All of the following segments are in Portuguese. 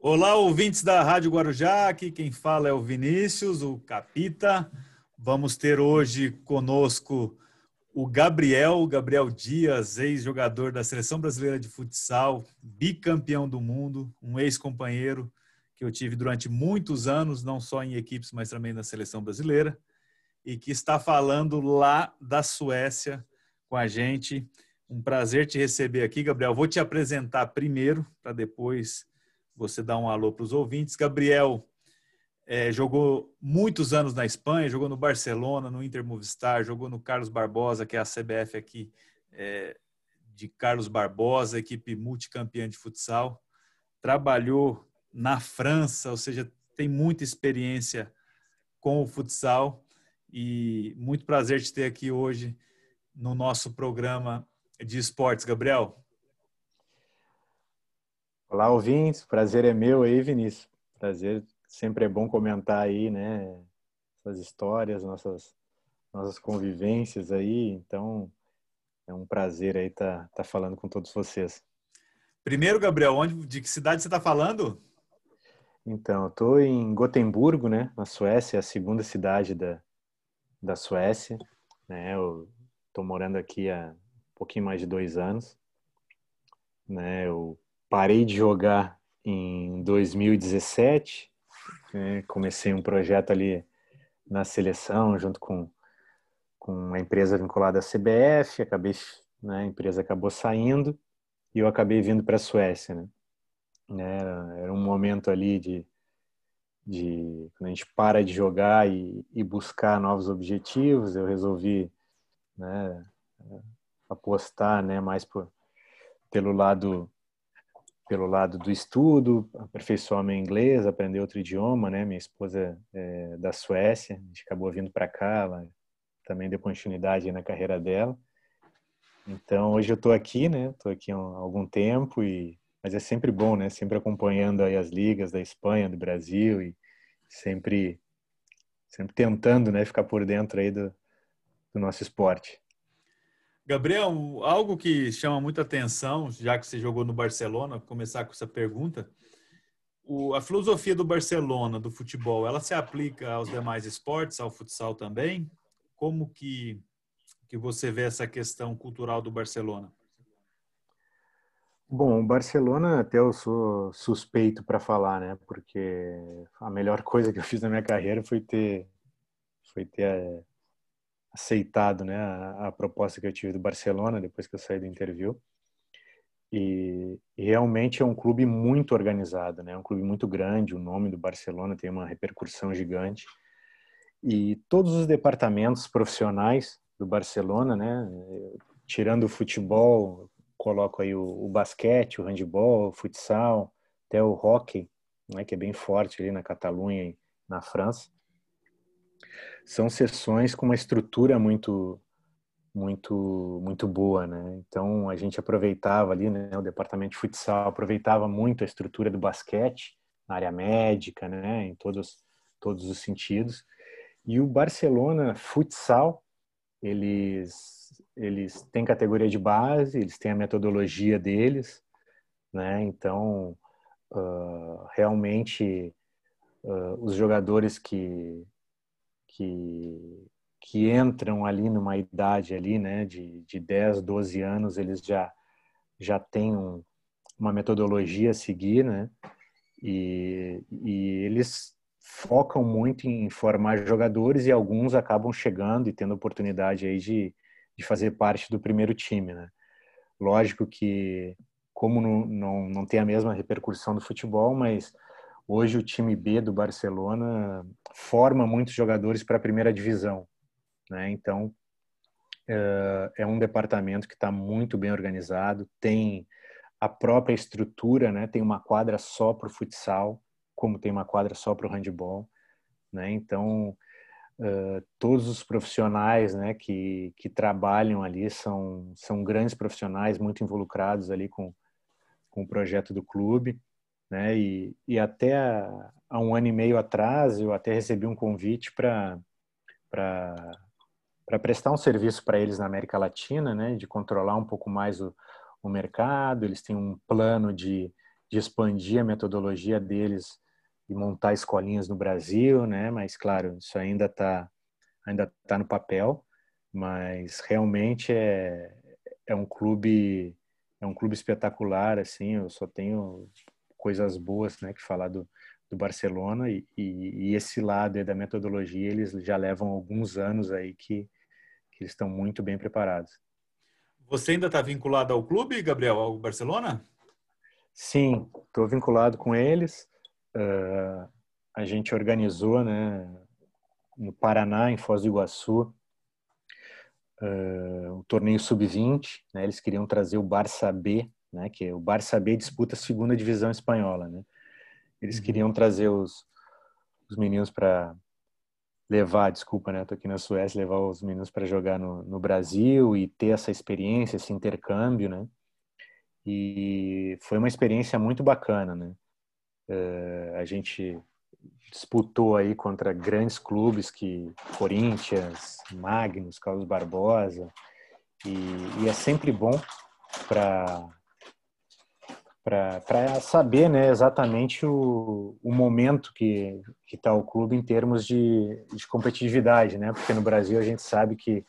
Olá, ouvintes da Rádio Guarujá, aqui quem fala é o Vinícius, o Capita. Vamos ter hoje conosco o Gabriel, Gabriel Dias, ex-jogador da Seleção Brasileira de Futsal, bicampeão do mundo, um ex-companheiro que eu tive durante muitos anos, não só em equipes, mas também na Seleção Brasileira, e que está falando lá da Suécia com a gente. Um prazer te receber aqui, Gabriel. Vou te apresentar primeiro, para depois você dar um alô para os ouvintes. Gabriel é, jogou muitos anos na Espanha, jogou no Barcelona, no Inter Movistar, jogou no Carlos Barbosa, que é a CBF aqui é, de Carlos Barbosa, equipe multicampeã de futsal. Trabalhou na França, ou seja, tem muita experiência com o futsal e muito prazer te ter aqui hoje no nosso programa de esportes, Gabriel. Olá, ouvintes. Prazer é meu aí, Vinícius. Prazer sempre é bom comentar aí, né? Essas histórias, nossas nossas convivências aí. Então, é um prazer aí estar tá, tá falando com todos vocês. Primeiro, Gabriel, onde, de que cidade você está falando? Então, eu estou em Gotemburgo, né? Na Suécia, a segunda cidade da, da Suécia. Né? Eu estou morando aqui há um pouquinho mais de dois anos. Né? Eu parei de jogar em 2017, né? comecei um projeto ali na seleção junto com, com uma empresa vinculada à CBF, acabei, né, a empresa acabou saindo e eu acabei vindo para a Suécia, né? Era, era um momento ali de, de quando a gente para de jogar e, e buscar novos objetivos, eu resolvi né, apostar né, mais por, pelo lado pelo lado do estudo, aperfeiçoar meu inglês, aprender outro idioma, né? Minha esposa é da Suécia, a gente acabou vindo para cá, ela também deu continuidade na carreira dela. Então, hoje eu estou aqui, né? Estou aqui há algum tempo e mas é sempre bom, né? Sempre acompanhando aí as ligas da Espanha, do Brasil e sempre sempre tentando, né, ficar por dentro aí do, do nosso esporte. Gabriel, algo que chama muita atenção, já que você jogou no Barcelona, começar com essa pergunta. O, a filosofia do Barcelona, do futebol, ela se aplica aos demais esportes, ao futsal também? Como que, que você vê essa questão cultural do Barcelona? Bom, o Barcelona até eu sou suspeito para falar, né? Porque a melhor coisa que eu fiz na minha carreira foi ter foi ter aceitado né, a, a, proposta que eu tive do Barcelona depois que eu saí do interview. E, realmente é um clube muito organizado, né? É um clube muito grande. O nome do Barcelona tem uma repercussão gigante. E todos os departamentos profissionais do Barcelona, né? Tirando o futebol, coloco aí o, o basquete, o handebol, o futsal, até o hockey, né? Que é bem forte ali na Catalunha e na França são sessões com uma estrutura muito muito muito boa, né? Então a gente aproveitava ali, né, o departamento de futsal aproveitava muito a estrutura do basquete na área médica, né, em todos todos os sentidos. E o Barcelona Futsal, eles eles têm categoria de base, eles têm a metodologia deles, né? Então uh, realmente uh, os jogadores que que, que entram ali numa idade ali, né, de, de 10, 12 anos, eles já, já têm um, uma metodologia a seguir, né, e, e eles focam muito em formar jogadores e alguns acabam chegando e tendo oportunidade aí de, de fazer parte do primeiro time, né. Lógico que, como não, não, não tem a mesma repercussão do futebol, mas Hoje o time B do Barcelona forma muitos jogadores para a primeira divisão, né? Então eh, é um departamento que está muito bem organizado, tem a própria estrutura, né? Tem uma quadra só para o futsal, como tem uma quadra só para o handball, né? Então Uh, todos os profissionais né, que, que trabalham ali são, são grandes profissionais, muito involucrados ali com, com o projeto do clube né? E, e até há, há um ano e meio atrás eu até recebi um convite para para prestar um serviço para eles na América Latina, né? De controlar um pouco mais o, o mercado. Eles têm um plano de, de expandir a metodologia deles e montar escolinhas no Brasil, né? Mas claro, isso ainda está ainda tá no papel, mas realmente é, é um clube é um clube espetacular, assim. Eu só tenho coisas boas, né, que falar do, do Barcelona e, e, e esse lado da metodologia eles já levam alguns anos aí que, que eles estão muito bem preparados. Você ainda está vinculado ao clube, Gabriel, ao Barcelona? Sim, estou vinculado com eles. Uh, a gente organizou, né, no Paraná, em Foz do Iguaçu, uh, um torneio sub-20. Né, eles queriam trazer o Barça B, né, que o Barça B disputa a segunda divisão espanhola. Né. Eles uhum. queriam trazer os, os meninos para levar, desculpa, né? Tô aqui na Suécia, levar os meninos para jogar no, no Brasil e ter essa experiência, esse intercâmbio, né? E foi uma experiência muito bacana, né? Uh, a gente disputou aí contra grandes clubes que Corinthians, Magnus, Carlos Barbosa e, e é sempre bom para para saber né, exatamente o, o momento que está o clube em termos de, de competitividade, né? Porque no Brasil a gente sabe que,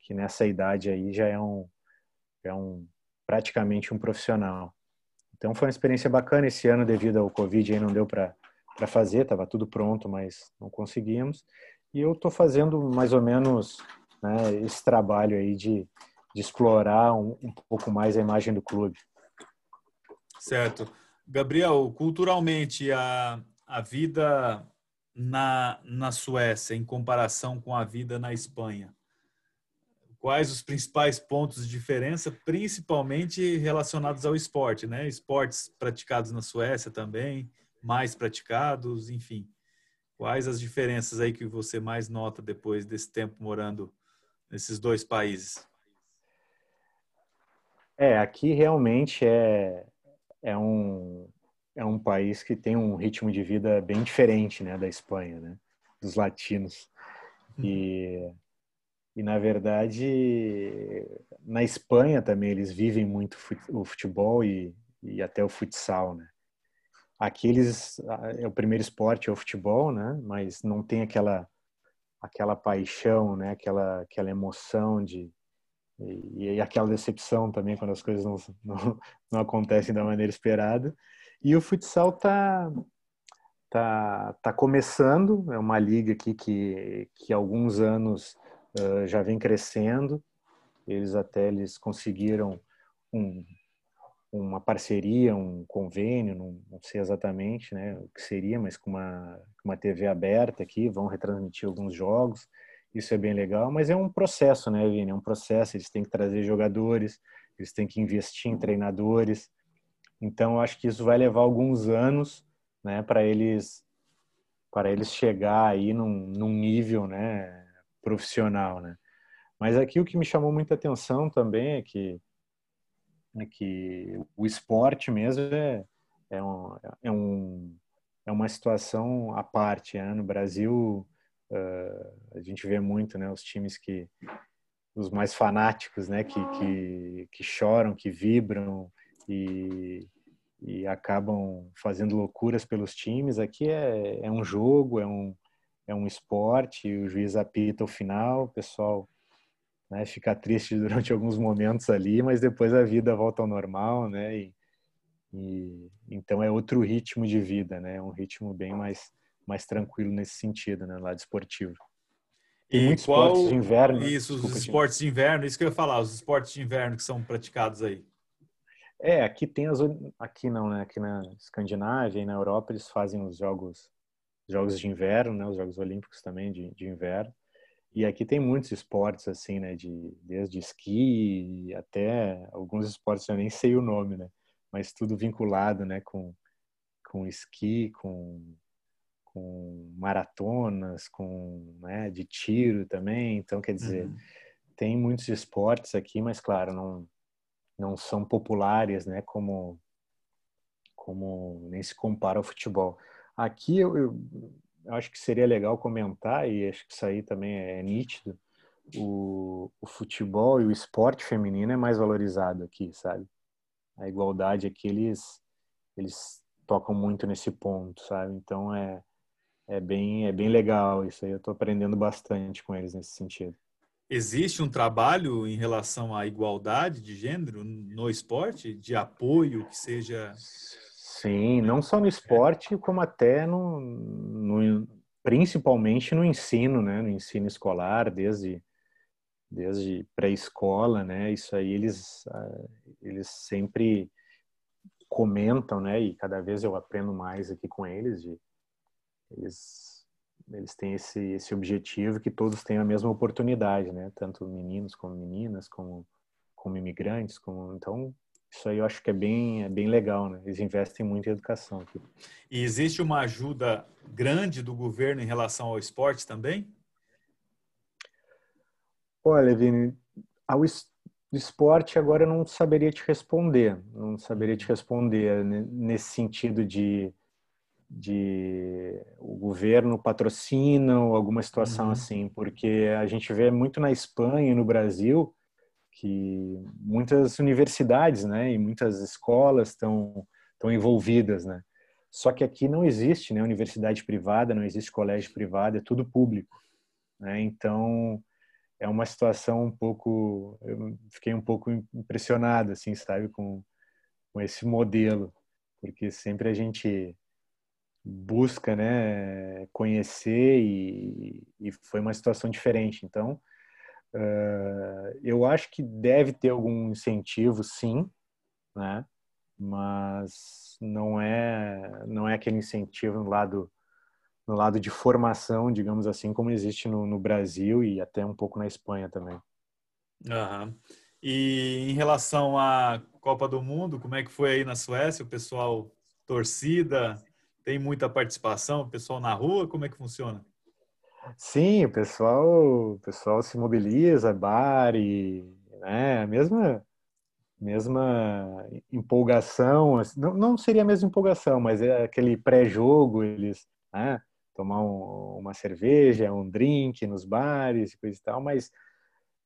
que nessa idade aí já é um, é um praticamente um profissional. Então foi uma experiência bacana esse ano devido ao Covid aí não deu para fazer, estava tudo pronto, mas não conseguimos. E eu estou fazendo mais ou menos né, esse trabalho aí de, de explorar um, um pouco mais a imagem do clube. Certo. Gabriel, culturalmente, a, a vida na, na Suécia em comparação com a vida na Espanha? Quais os principais pontos de diferença, principalmente relacionados ao esporte, né? Esportes praticados na Suécia também, mais praticados, enfim. Quais as diferenças aí que você mais nota depois desse tempo morando nesses dois países? É, aqui realmente é, é um, é um país que tem um ritmo de vida bem diferente né, da Espanha, né, dos latinos. E, e, na verdade, na Espanha também eles vivem muito o futebol e, e até o futsal, né? Aqui eles, é o primeiro esporte é o futebol, né? Mas não tem aquela aquela paixão, né? Aquela aquela emoção de e, e aquela decepção também quando as coisas não, não, não acontecem da maneira esperada. E o futsal tá tá, tá começando, é uma liga aqui que, que há alguns anos uh, já vem crescendo. Eles até eles conseguiram um, uma parceria, um convênio, não, não, sei exatamente né, o que seria, mas com uma, uma TV aberta aqui, vão retransmitir alguns jogos isso é bem legal, mas é um processo, né, Vini? É um processo, eles têm que trazer jogadores, eles têm que investir em treinadores. Então, eu acho que isso vai levar alguns anos, né, para eles para eles chegar aí num, num nível, né, profissional, né? Mas aqui o que me chamou muita atenção também é que é que o esporte mesmo é, é, um, é, um, é uma situação à parte. Né? No Brasil, Uh, a gente vê muito, né, os times que os mais fanáticos, né, que, que, que choram, que vibram e, e acabam fazendo loucuras pelos times. Aqui é, é um jogo, é um, é um esporte, o juiz apita o final, o pessoal né, fica triste durante alguns momentos ali, mas depois a vida volta ao normal, né? E, e, então é outro ritmo de vida, né? Um ritmo bem mais mais tranquilo nesse sentido, né, lado esportivo. E muitos qual... esportes de inverno. Isso, Desculpa, os esportes de inverno, isso que eu ia falar, os esportes de inverno que são praticados aí. É, aqui tem as aqui não, né? Aqui na Escandinávia e na Europa eles fazem os jogos jogos de inverno, né? Os jogos olímpicos também de, de inverno. E aqui tem muitos esportes assim, né? De desde esqui até alguns esportes eu nem sei o nome, né? Mas tudo vinculado, né? Com com esqui, com com maratonas, com né, de tiro também. Então, quer dizer, uhum. tem muitos esportes aqui, mas claro, não não são populares, né? Como como nem se compara ao futebol. Aqui eu, eu, acho que seria legal comentar e acho que isso aí também é nítido. O, o futebol e o esporte feminino é mais valorizado aqui, sabe? A igualdade aqui eles eles tocam muito nesse ponto, sabe? Então é é bem é bem legal isso aí. Eu estou aprendendo bastante com eles nesse sentido. Existe um trabalho em relação à igualdade de gênero no esporte, de apoio que seja Sim, não só no esporte, como até no, no principalmente no ensino, né? No ensino escolar, desde desde pré-escola, né? Isso aí eles ah, eles sempre comentam, né? E cada vez eu aprendo mais aqui com eles. De, eles eles têm esse esse objetivo que todos tenham a mesma oportunidade, né? Tanto meninos como meninas, como como imigrantes, como então isso aí eu acho que é bem é bem legal, né? Eles investem muito em educação aqui. E existe uma ajuda grande do governo em relação ao esporte também? Olha, Vini, ao esporte agora eu não saberia te responder, não saberia te uhum. responder nesse sentido de, de o governo patrocina ou alguma situação uhum. assim, porque a gente vê muito na Espanha e no Brasil que muitas universidades, né, e muitas escolas estão estão envolvidas, né? Só que aqui não existe, né, universidade privada, não existe colégio privado, é tudo público, né? Então é uma situação um pouco, eu fiquei um pouco impressionado, assim, sabe, com, com esse modelo, porque sempre a gente busca, né, conhecer e, e foi uma situação diferente. Então, uh, eu acho que deve ter algum incentivo, sim, né, mas não é não é aquele incentivo no lado no lado de formação, digamos assim, como existe no, no Brasil e até um pouco na Espanha também. Uhum. E em relação à Copa do Mundo, como é que foi aí na Suécia? O pessoal torcida, tem muita participação, o pessoal na rua, como é que funciona? Sim, o pessoal, o pessoal se mobiliza, bar e né, a mesma mesma empolgação, não, não seria a mesma empolgação, mas é aquele pré-jogo, eles né, tomar um, uma cerveja, um drink nos bares e coisa e tal, mas,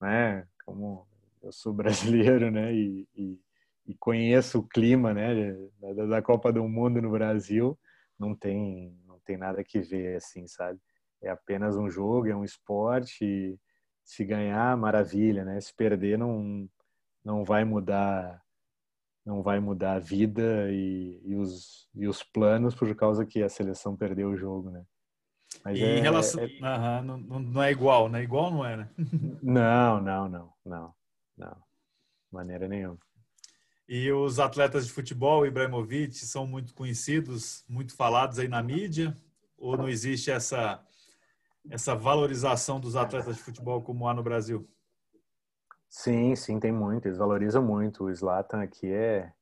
né, como eu sou brasileiro, né, e, e, e conheço o clima, né, da, da, Copa do Mundo no Brasil, não tem, não tem nada que ver, assim, sabe? É apenas um jogo, é um esporte, se ganhar, maravilha, né? Se perder, não, não vai mudar não vai mudar a vida e, e, os, e os planos por causa que a seleção perdeu o jogo, né? Mas e é, em relação. É... Uhum, não, não é igual, né? Igual não é, né? não, não, não, não. Não. Maneira nenhuma. E os atletas de futebol, Ibrahimovic, são muito conhecidos, muito falados aí na mídia? Ou não existe essa, essa valorização dos atletas de futebol como há no Brasil? Sim, sim, tem muito. Eles valorizam muito. O Zlatan aqui é,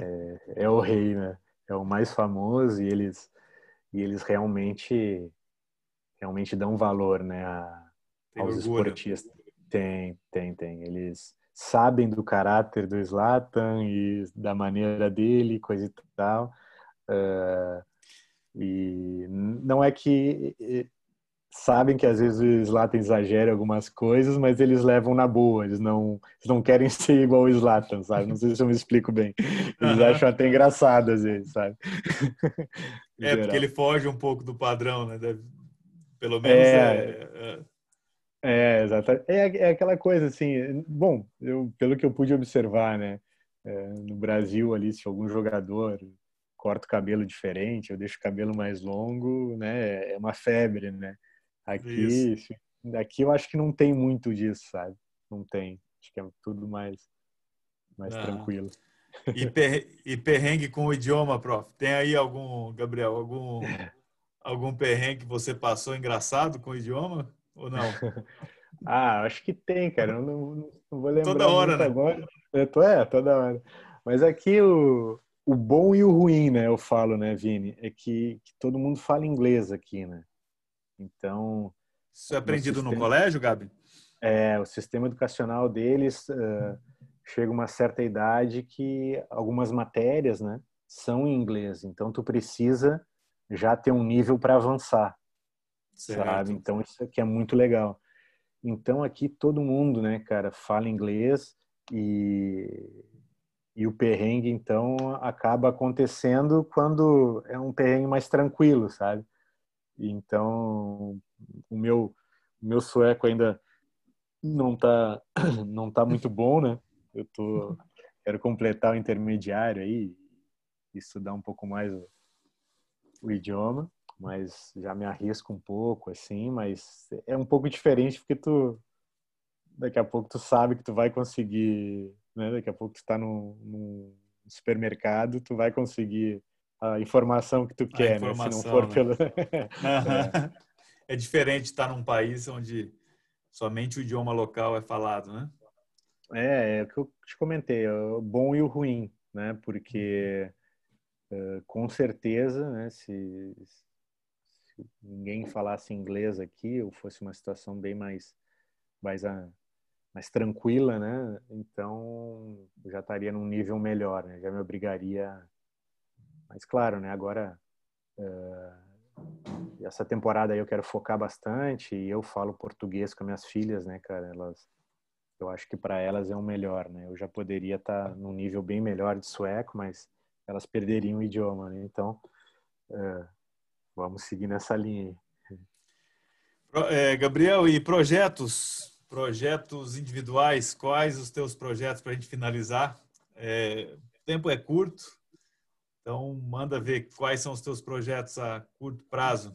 é, é o rei, né? É o mais famoso e eles e eles realmente realmente dão valor né, a, aos esportistas. Tem, tem, tem. Eles sabem do caráter do Zlatan e da maneira dele, coisa e tal. Uh, e não é que sabem que às vezes o Zlatan exagera algumas coisas, mas eles levam na boa, eles não, eles não querem ser igual o Zlatan, sabe? Não sei se eu me explico bem. Eles uhum. acham até engraçado às vezes, sabe? é, porque ele foge um pouco do padrão, né? Deve, pelo menos é... é, é... É, exatamente. É, é, aquela coisa assim, bom, eu, pelo que eu pude observar, né, é, no Brasil ali, se algum jogador corta o cabelo diferente, eu deixo o cabelo mais longo, né, é uma febre, né. Aqui, Isso. aqui eu acho que não tem muito disso, sabe? Não tem. Acho que é tudo mais, mais tranquilo. E, per, e perrengue com o idioma, prof. Tem aí algum, Gabriel, algum, algum perrengue que você passou engraçado com o idioma ou não? ah, acho que tem, cara. Eu não, não vou lembrar toda hora, né? agora. É, é, toda hora. Mas aqui o, o bom e o ruim, né? Eu falo, né, Vini? É que, que todo mundo fala inglês aqui, né? Então. Isso é aprendido no, sistema, no colégio, Gabi? É, o sistema educacional deles uh, chega uma certa idade que algumas matérias, né, são em inglês. Então, tu precisa já ter um nível para avançar, certo. sabe? Então, isso aqui é muito legal. Então, aqui todo mundo, né, cara, fala inglês e e o perrengue, então, acaba acontecendo quando é um perrengue mais tranquilo, sabe? Então, o meu, o meu sueco ainda não tá, não tá muito bom, né? Eu tô, quero completar o intermediário aí, estudar um pouco mais o, o idioma, mas já me arrisco um pouco, assim, mas é um pouco diferente porque tu, daqui a pouco tu sabe que tu vai conseguir né? Daqui a pouco tu está no, no, supermercado, tu vai conseguir a informação que tu quer, né? Se não for né? pelo... é. é diferente estar num país onde somente o idioma local é falado, né? É, é o que eu te comentei, é o bom e o ruim, né? Porque uh, com certeza, né? Se, se, ninguém falasse inglês aqui, ou fosse uma situação bem mais mais a, mais tranquila, né? Então já estaria num nível melhor, né? Já me obrigaria. Mas claro, né? Agora uh, essa temporada aí eu quero focar bastante e eu falo português com minhas filhas, né, cara? Elas, eu acho que para elas é o um melhor, né? Eu já poderia estar tá num nível bem melhor de sueco, mas elas perderiam o idioma, né? Então uh, vamos seguir nessa linha. Aí. É, Gabriel, e projetos projetos individuais, quais os teus projetos para a gente finalizar? É, o tempo é curto, então manda ver quais são os teus projetos a curto prazo.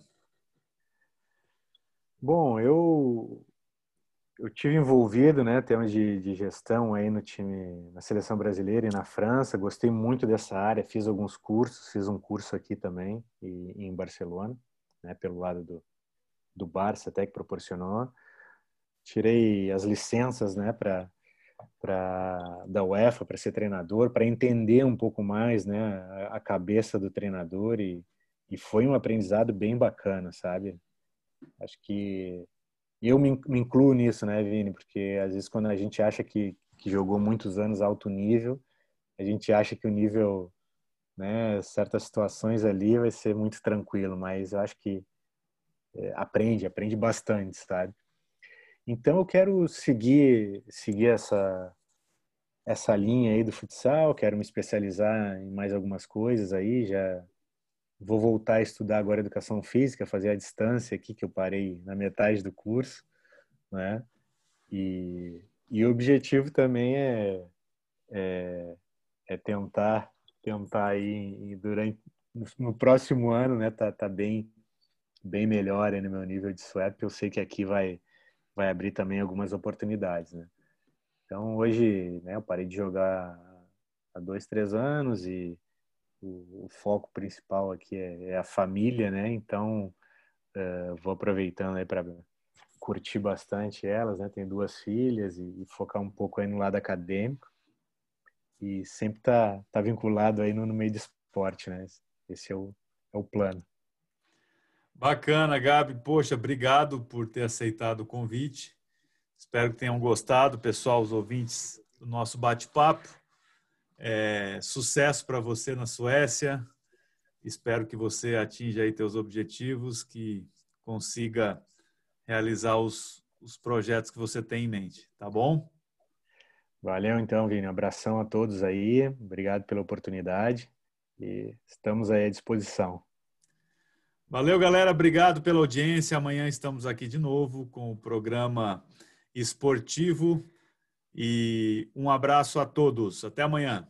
Bom, eu eu tive envolvido, né, termos de, de gestão aí no time, na seleção brasileira e na França. Gostei muito dessa área, fiz alguns cursos, fiz um curso aqui também e, em Barcelona, né, pelo lado do do Barça até que proporcionou tirei as licenças, né, para para da UEFA para ser treinador, para entender um pouco mais, né, a cabeça do treinador e, e foi um aprendizado bem bacana, sabe? Acho que eu me, me incluo nisso, né, Vini? Porque às vezes quando a gente acha que, que jogou muitos anos alto nível, a gente acha que o nível, né, certas situações ali vai ser muito tranquilo, mas eu acho que é, aprende, aprende bastante, sabe? Então eu quero seguir seguir essa essa linha aí do futsal, quero me especializar em mais algumas coisas aí, já vou voltar a estudar agora educação física, fazer a distância aqui que eu parei na metade do curso, né? E, e o objetivo também é, é, é tentar tentar aí durante no próximo ano, né, tá, tá bem bem melhor aí no meu nível de swap. Eu sei que aqui vai vai abrir também algumas oportunidades, né? Então hoje, né, eu parei de jogar há dois, três anos e o, o foco principal aqui é, é, a família, né? Então uh, vou aproveitando aí para curtir bastante elas, né? Tenho duas filhas e, e, focar um pouco aí no lado acadêmico e sempre tá tá vinculado aí no, no meio do esporte, né? Esse é o, é o plano. Bacana, Gabi. Poxa, obrigado por ter aceitado o convite. Espero que tenham gostado, pessoal, os ouvintes do nosso bate-papo. É, sucesso para você na Suécia. Espero que você atinja aí teus objetivos, que consiga realizar os, os projetos que você tem em mente, tá bom? Valeu então, Vini. Um abração a todos aí. Obrigado pela oportunidade e estamos aí à disposição. Valeu, galera. Obrigado pela audiência. Amanhã estamos aqui de novo com o programa esportivo. E um abraço a todos. Até amanhã.